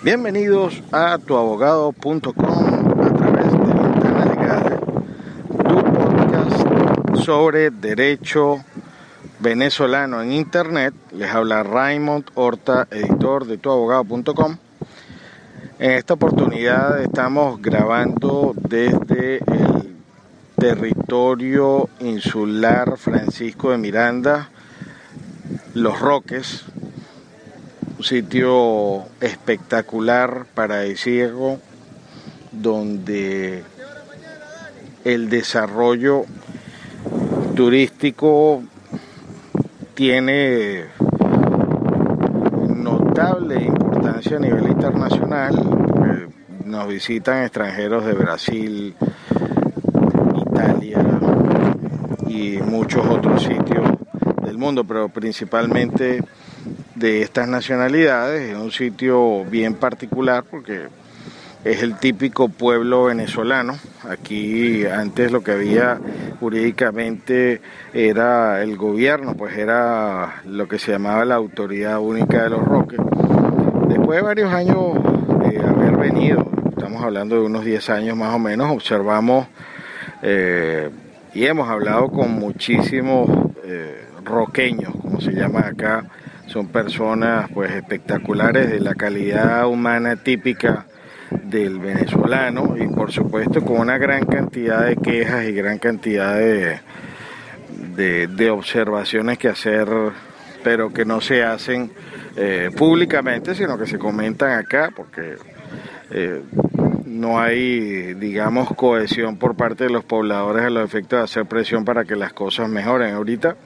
Bienvenidos a tuabogado.com a través de Ventana Legal, tu podcast sobre derecho venezolano en Internet. Les habla Raymond Horta, editor de tuabogado.com. En esta oportunidad estamos grabando desde el territorio insular Francisco de Miranda, Los Roques, un sitio espectacular, paradisíaco, donde el desarrollo turístico tiene notable importancia a nivel internacional. Eh, nos visitan extranjeros de Brasil, Italia y muchos otros sitios del mundo, pero principalmente de estas nacionalidades. Es un sitio bien particular porque es el típico pueblo venezolano. Aquí antes lo que había jurídicamente era el gobierno, pues era lo que se llamaba la Autoridad Única de los Roques. Después de varios años de haber venido, estamos hablando de unos 10 años más o menos, observamos eh, y hemos hablado con muchísimos eh, roqueños, como se llama acá, son personas pues espectaculares de la calidad humana típica del venezolano y por supuesto con una gran cantidad de quejas y gran cantidad de, de, observaciones que hacer, pero que no se hacen eh, públicamente, sino que se comentan acá, porque eh, no hay, digamos, cohesión por parte de los pobladores a los efectos de hacer presión para que las cosas mejoren. Ahorita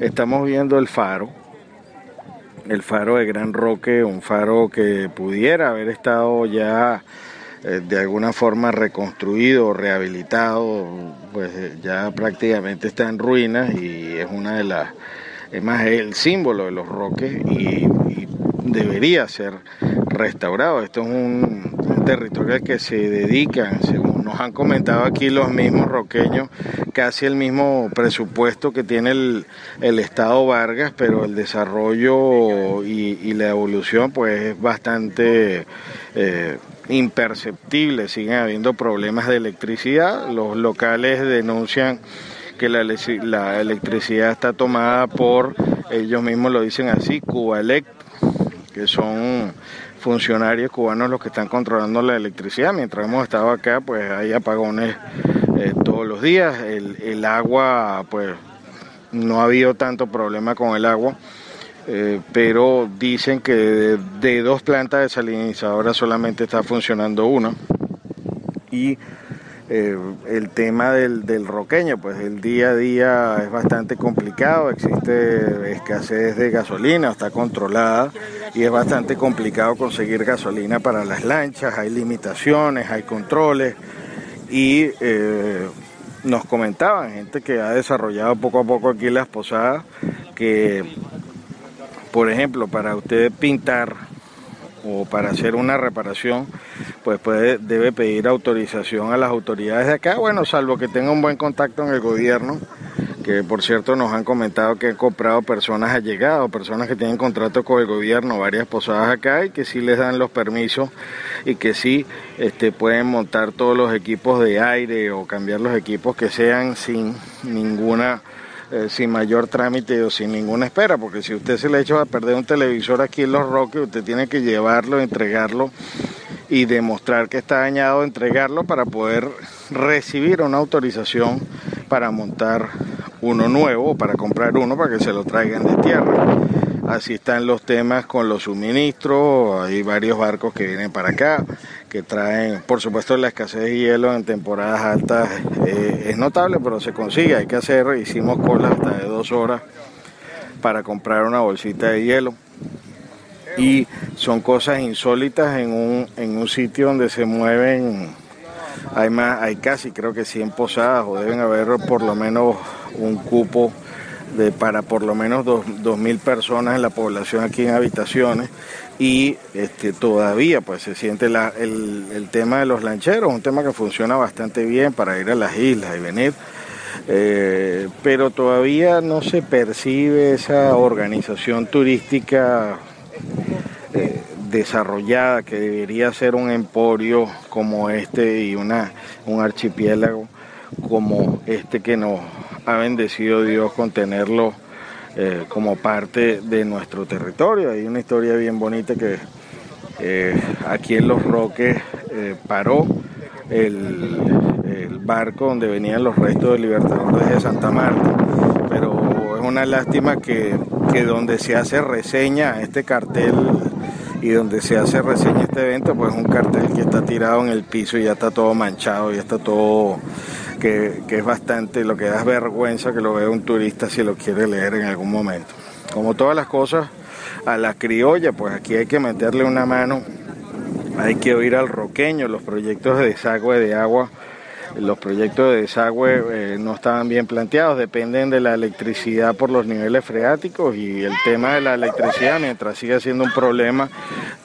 estamos viendo el faro, el faro de Gran Roque, un faro que pudiera haber estado ya eh, de alguna forma reconstruido rehabilitado, pues eh, ya prácticamente está en ruinas y es una de las, es más el símbolo de los roques y, debería ser restaurado. Esto es un, un territorio al que se dedican, según nos han comentado aquí los mismos roqueños, casi el mismo presupuesto que tiene el, Estado Vargas, pero el desarrollo y, la evolución pues es bastante eh, imperceptible, siguen habiendo problemas de electricidad, los locales denuncian que la, la electricidad está tomada por, ellos mismos lo dicen así, Cubalec, que son funcionarios cubanos los que están controlando la electricidad. Mientras hemos estado acá, pues hay apagones eh, todos los días. El, agua, pues no ha habido tanto problema con el agua. Eh, pero dicen que de, dos plantas de desalinizadoras solamente está funcionando una. Y eh, el tema del, del, roqueño, pues el día a día es bastante complicado, existe escasez de gasolina, está controlada y es bastante complicado conseguir gasolina para las lanchas, hay limitaciones, hay controles y eh, nos comentaban gente que ha desarrollado poco a poco aquí las posadas que, por ejemplo, para usted pintar o para hacer una reparación, pues puede, debe pedir autorización a las autoridades de acá, bueno, salvo que tenga un buen contacto en el gobierno, que por cierto nos han comentado que han comprado personas allegadas, personas que tienen contrato con el gobierno, varias posadas acá y que sí les dan los permisos y que sí este, pueden montar todos los equipos de aire o cambiar los equipos que sean sin ninguna eh, sin mayor trámite o sin ninguna espera, porque si usted se le echa a perder un televisor aquí en Los Roques, usted tiene que llevarlo, entregarlo y demostrar que está dañado, entregarlo para poder recibir una autorización para montar uno nuevo o para comprar uno para que se lo traigan de tierra. Así están los temas con los suministros, hay varios barcos que vienen para acá, que traen, por supuesto la escasez de hielo en temporadas altas eh, es notable, pero se consigue, hay que hacer, hicimos cola hasta de dos horas para comprar una bolsita de hielo. Y son cosas insólitas en un, en un sitio donde se mueven, hay, más, hay casi creo que 100 posadas o deben haber por lo menos un cupo de, para por lo menos dos mil personas en la población aquí en habitaciones. Y este, todavía pues se siente la, el, el, tema de los lancheros, un tema que funciona bastante bien para ir a las islas y venir, eh, pero todavía no se percibe esa organización turística eh, desarrollada que debería ser un emporio como este y una, un archipiélago como este que nos ha bendecido Dios con tenerlo eh, como parte de nuestro territorio. Hay una historia bien bonita que eh, aquí en Los Roques paró el, barco donde venían los restos del Libertador de Santa Marta, una lástima que, que donde se hace reseña este cartel y donde se hace reseña este evento, pues es un cartel que está tirado en el piso y ya está todo manchado, y está todo, que, que es bastante, lo que da vergüenza que lo vea un turista si lo quiere leer en algún momento. Como todas las cosas, a la criolla, pues aquí hay que meterle una mano, hay que oír al roqueño, los proyectos de desagüe de agua los proyectos de desagüe eh, no estaban bien planteados, dependen de la electricidad por los niveles freáticos y el tema de la electricidad, mientras siga siendo un problema,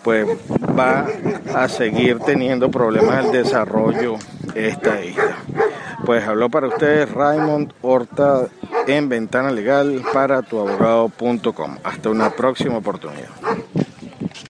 pues va a seguir teniendo problemas el desarrollo esta isla. Pues habló para ustedes Raymond Horta en Ventana Legal para tuabogado.com. Hasta una próxima oportunidad.